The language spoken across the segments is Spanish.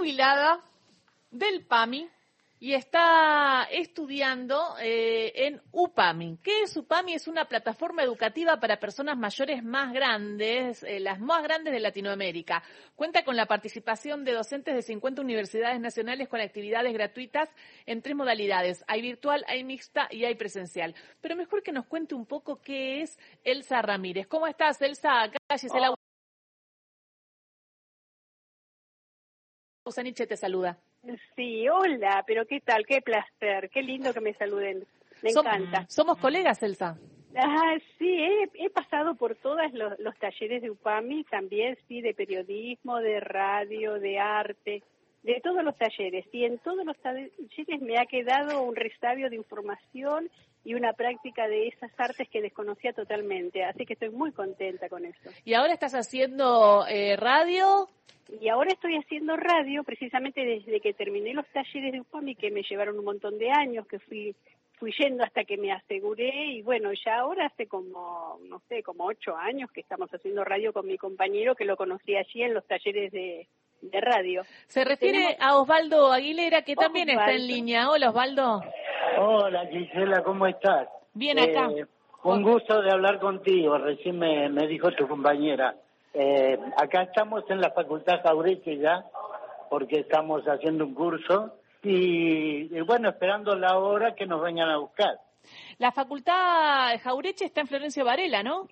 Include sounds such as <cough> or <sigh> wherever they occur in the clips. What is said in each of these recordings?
jubilada del PAMI y está estudiando eh, en UPAMI. ¿Qué es UPAMI? Es una plataforma educativa para personas mayores más grandes, eh, las más grandes de Latinoamérica. Cuenta con la participación de docentes de 50 universidades nacionales con actividades gratuitas en tres modalidades. Hay virtual, hay mixta y hay presencial. Pero mejor que nos cuente un poco qué es Elsa Ramírez. ¿Cómo estás, Elsa? Acá Gisela Usaniche te saluda. Sí, hola, pero qué tal, qué placer, qué lindo que me saluden. Me encanta. Somos colegas, Elsa. Ah, sí, he, pasado por todos los, talleres de UPAMI, también sí, de periodismo, de radio, de arte, de todos los talleres. Y en todos los talleres me ha quedado un restabio de información y una práctica de esas artes que desconocía totalmente. Así que estoy muy contenta con eso. ¿Y ahora estás haciendo eh, radio? Y ahora estoy haciendo radio precisamente desde que terminé los talleres de UPAMI que me llevaron un montón de años, que fui fui yendo hasta que me aseguré y bueno, ya ahora hace como, no sé, como ocho años que estamos haciendo radio con mi compañero que lo conocí allí en los talleres de, radio. Se refiere a Osvaldo Aguilera que también está en línea. Hola Osvaldo. Hola Gisela, ¿cómo estás? Bien acá. Eh, un gusto de hablar contigo, recién me, me dijo tu compañera. Eh, acá estamos en la Facultad Jaureche ya, porque estamos haciendo un curso y, bueno, esperando la hora que nos vengan a buscar. La Facultad Jaureche está en Florencio Varela, ¿no?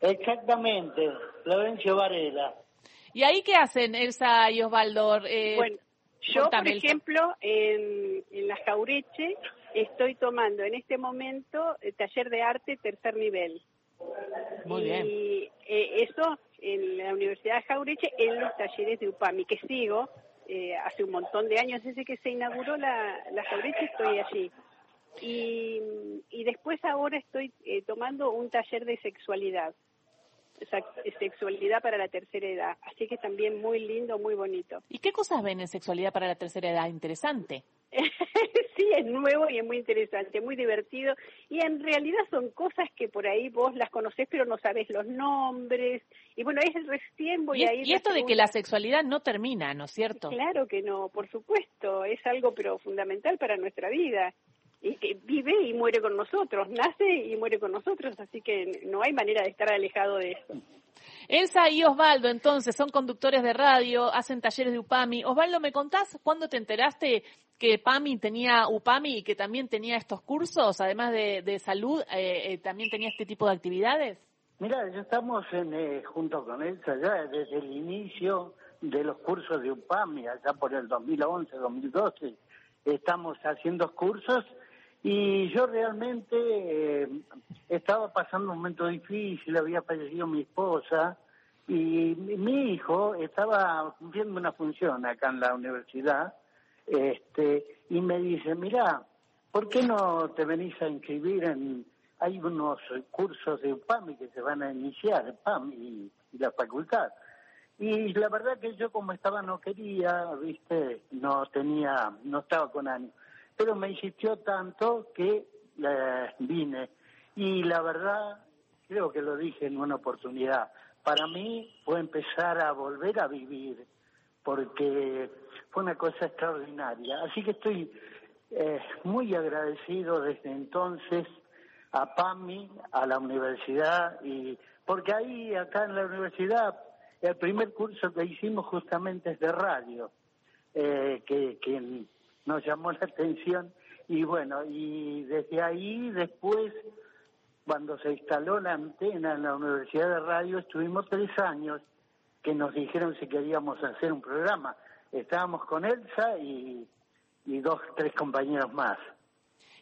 Exactamente, Florencio Varela. ¿Y ahí qué hacen Elsa y Osvaldo? Eh, bueno, yo, por ejemplo, en, en la Jaureche estoy tomando en este momento el taller de arte tercer nivel. Muy bien. Y eh, eso en la Universidad de Jaureche en los talleres de UPAMI, que sigo eh, hace un montón de años, desde que se inauguró la, la Jaureche estoy allí. Y, y después ahora estoy eh, tomando un taller de sexualidad, sexualidad para la tercera edad, así que también muy lindo, muy bonito. ¿Y qué cosas ven en sexualidad para la tercera edad? Interesante. <laughs> sí, es nuevo y es muy interesante, muy divertido. Y en realidad son cosas que por ahí vos las conocés, pero no sabés los nombres. Y bueno, es recién voy a ir. Y esto de que la sexualidad no termina, ¿no es cierto? Claro que no, por supuesto. Es algo, pero fundamental para nuestra vida. Y que vive y muere con nosotros, nace y muere con nosotros, así que no hay manera de estar alejado de eso. Elsa y Osvaldo, entonces, son conductores de radio, hacen talleres de UPAMI. Osvaldo, ¿me contás cuándo te enteraste que PAMI tenía UPAMI y que también tenía estos cursos, además de, salud, eh, eh, también tenía este tipo de actividades? Mira, ya estamos en, eh, junto con Elsa ya desde el inicio de los cursos de UPAMI, allá por el 2011, 2012, estamos haciendo cursos y yo realmente estaba pasando un momento difícil, había fallecido mi esposa y mi hijo estaba cumpliendo una función acá en la universidad este, y me dice, mira, ¿por qué no te venís a inscribir en, hay unos cursos de PAMI que se van a iniciar, PAMI y, la facultad? Y la verdad que yo como estaba no quería, viste, no tenía, no estaba con ánimo. Pero me insistió tanto que vine. Y la verdad, creo que lo dije en una oportunidad, para mí fue empezar a volver a vivir, porque fue una cosa extraordinaria. Así que estoy eh, muy agradecido desde entonces a PAMI, a la universidad, y porque ahí, acá en la universidad, el primer curso que hicimos justamente es de radio, eh, que, que nos llamó la atención, y bueno, y desde ahí después, cuando se instaló la antena en la Universidad de Radio, estuvimos tres años que nos dijeron si queríamos hacer un programa estábamos con Elsa y, dos, tres compañeros más.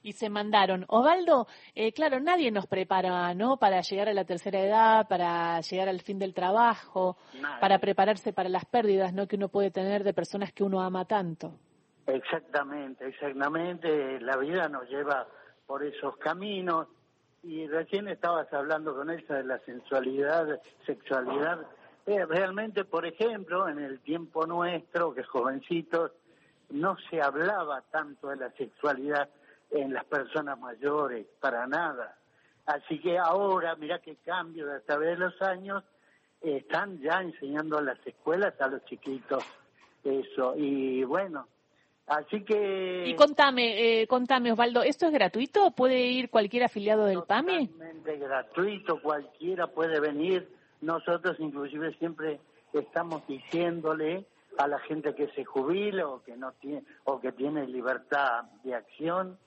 Y se mandaron. Osvaldo, eh, claro, nadie nos prepara, ¿no? Para llegar a la tercera edad, para llegar al fin del trabajo, para prepararse para las pérdidas, ¿no? Que uno puede tener de personas que uno ama tanto. Exactamente, exactamente. La vida nos lleva por esos caminos. Y recién estabas hablando con Elsa de la sensualidad, sexualidad eh, realmente, por ejemplo, en el tiempo nuestro, que jovencitos, no se hablaba tanto de la sexualidad en las personas mayores, para nada. Así que ahora, mira qué cambio a través de los años, están ya enseñando a las escuelas a los chiquitos eso. Y bueno, así que... Y contame, eh, contame Osvaldo, ¿esto es gratuito? ¿Puede ir cualquier afiliado del PAMI? Totalmente gratuito, cualquiera puede venir. Nosotros inclusive siempre estamos diciéndole a la gente que se jubila o que no tiene o que tiene libertad de acción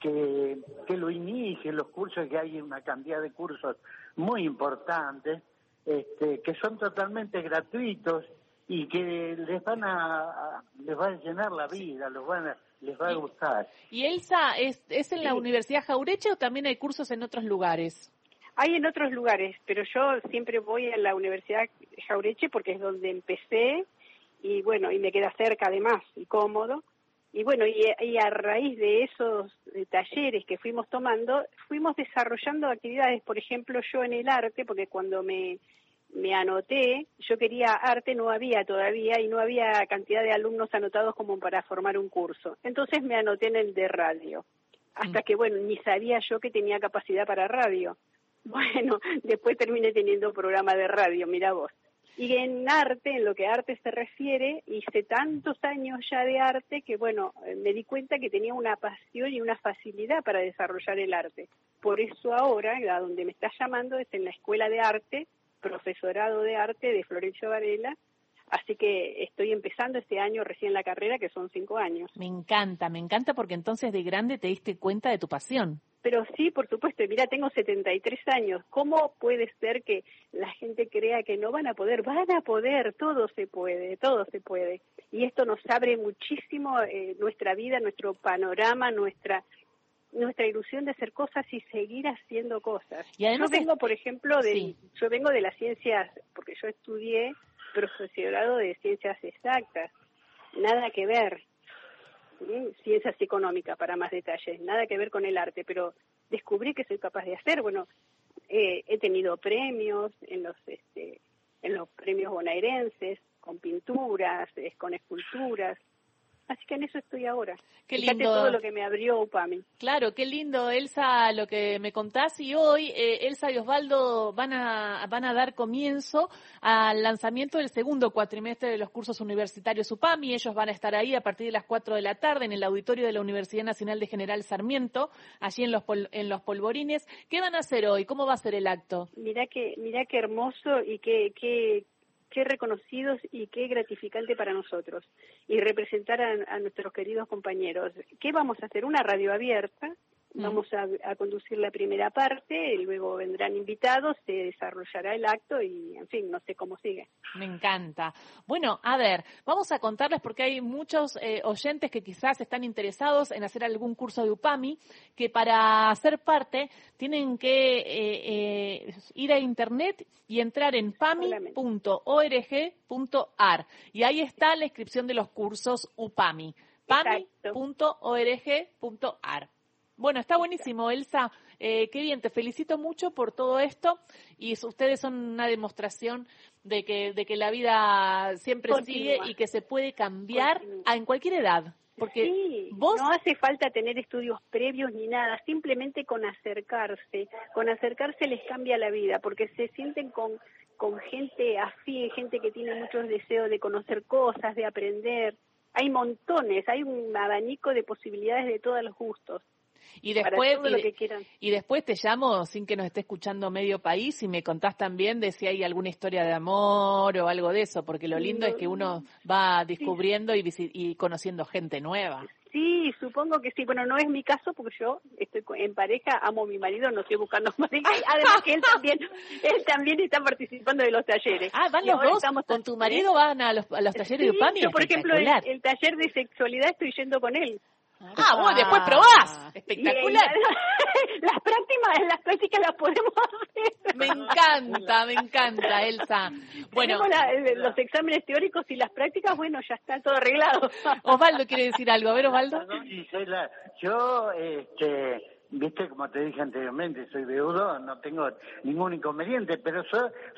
que, que lo inicie los cursos que hay una cantidad de cursos muy importantes este, que son totalmente gratuitos y que les van a, les va a llenar la vida, los van a, les va a gustar. ¿Y Elsa es, es en la Universidad Jaureche o también hay cursos en otros lugares? Hay en otros lugares, pero yo siempre voy a la Universidad Jaureche porque es donde empecé y bueno, y me queda cerca además y cómodo. Y bueno, y, y a raíz de esos talleres que fuimos tomando, fuimos desarrollando actividades, por ejemplo, yo en el arte, porque cuando me me anoté, yo quería arte, no había todavía y no había cantidad de alumnos anotados como para formar un curso. Entonces me anoté en el de radio, hasta mm. que, bueno, ni sabía yo que tenía capacidad para radio. <laughs> Bueno, después terminé teniendo programa de radio, mira vos. Y en arte, en lo que a arte se refiere, hice tantos años ya de arte que, bueno, me di cuenta que tenía una pasión y una facilidad para desarrollar el arte. Por eso ahora, a donde me está llamando, es en la Escuela de Arte profesorado de arte de Florencio Varela, así que estoy empezando este año recién la carrera, que son cinco años. Me encanta, me encanta porque entonces de grande te diste cuenta de tu pasión. Pero sí, por supuesto, mira, tengo 73 años. ¿Cómo puede ser que la gente crea que no van a poder? Van a poder, todo se puede, todo se puede. Y esto nos abre muchísimo eh, nuestra vida, nuestro panorama, nuestra nuestra ilusión de hacer cosas y seguir haciendo cosas. Y yo vengo, por ejemplo, de, yo vengo de las ciencias, porque yo estudié profesorado de ciencias exactas, nada que ver, ciencias económicas para más detalles, nada que ver con el arte, pero descubrí que soy capaz de hacer, bueno, eh, he tenido premios en los, este, en los premios bonaerenses, con pinturas, con esculturas, Así que en eso estoy ahora. Qué lindo. todo lo que me abrió UPAMI. Claro, qué lindo, Elsa, lo que me contás. Y hoy eh, Elsa y Osvaldo van a, van a dar comienzo al lanzamiento del segundo cuatrimestre de los cursos universitarios UPAMI. Ellos van a estar ahí a partir de las 4 de la tarde en el auditorio de la Universidad Nacional de General Sarmiento, allí en los, en los polvorines. ¿Qué van a hacer hoy? ¿Cómo va a ser el acto? Mira que, mira qué hermoso y qué, qué, qué reconocidos y qué gratificante para nosotros. Y representar a, nuestros queridos compañeros. ¿Qué vamos a hacer? Una radio abierta. Vamos a, conducir la primera parte, luego vendrán invitados, se desarrollará el acto y, en fin, no sé cómo sigue. Me encanta. Bueno, a ver, vamos a contarles porque hay muchos eh, oyentes que quizás están interesados en hacer algún curso de UPAMI, que para ser parte tienen que eh, eh, ir a internet y entrar en pami.org.ar. Y ahí está la inscripción de los cursos UPAMI. pami.org.ar. Bueno, está buenísimo, Elsa. Eh, qué bien, te felicito mucho por todo esto y ustedes son una demostración de que, de que la vida siempre sigue y que se puede cambiar en cualquier edad. Porque sí, vos... no hace falta tener estudios previos ni nada, simplemente con acercarse, con acercarse les cambia la vida, porque se sienten con, con gente así, gente que tiene muchos deseos de conocer cosas, de aprender. Hay montones, hay un abanico de posibilidades de todos los gustos. Y después, y, después te llamo sin que nos esté escuchando medio país y me contás también de si hay alguna historia de amor o algo de eso, porque lo lindo es que uno va descubriendo y, y conociendo gente nueva. Sí, supongo que sí. Bueno, no es mi caso porque yo estoy en pareja, amo a mi marido, no estoy buscando <laughs> pareja. además que él <laughs> también, él también está participando de los talleres. Ah, van los dos. ¿Con tu marido van a los, a los talleres de UPAMI? Yo, por ejemplo, el, taller de sexualidad estoy yendo con él. Ah, bueno, después probás. Espectacular. <laughs> las prácticas, las prácticas las podemos hacer. Me encanta, me encanta, Elsa. Bueno, los exámenes teóricos y las prácticas, bueno, ya está todo arreglado. <laughs> Osvaldo quiere decir algo, a ver, Osvaldo. yo, este, viste, como te dije anteriormente, soy viudo, no tengo ningún inconveniente, pero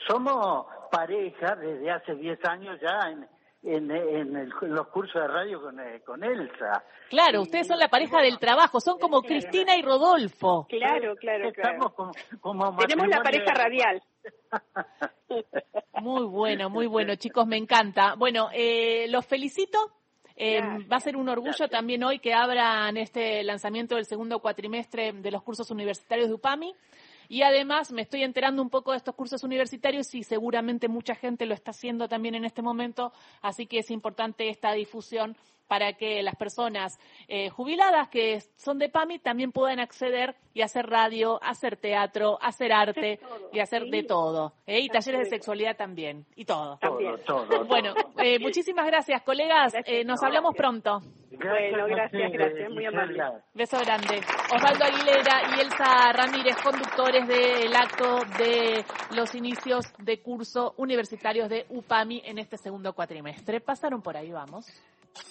somos pareja desde hace 10 años ya en, en, los cursos de radio con, eh, con Elsa. Claro, ustedes son la pareja del trabajo, son como Cristina y Rodolfo. Claro, claro, claro. Tenemos la pareja radial. Muy bueno, muy bueno, chicos, me encanta. Bueno, eh, los felicito. Eh, va a ser un orgullo también hoy que abran este lanzamiento del segundo cuatrimestre de los cursos universitarios de UPAMI. Y además me estoy enterando un poco de estos cursos universitarios y seguramente mucha gente lo está haciendo también en este momento, así que es importante esta difusión para que las personas eh, jubiladas que son de PAMI también puedan acceder y hacer radio, hacer teatro, hacer arte y hacer de todo. ¿eh? Y talleres de sexualidad también, y todo. <laughs> todo, bueno, eh, muchísimas gracias, colegas. nos hablamos pronto. bueno, gracias, gracias, muy amable. Beso grande. Osvaldo Aguilera y Elsa Ramírez, conductores del acto de los inicios de curso universitarios de UPAMI en este segundo cuatrimestre. Pasaron por ahí, vamos.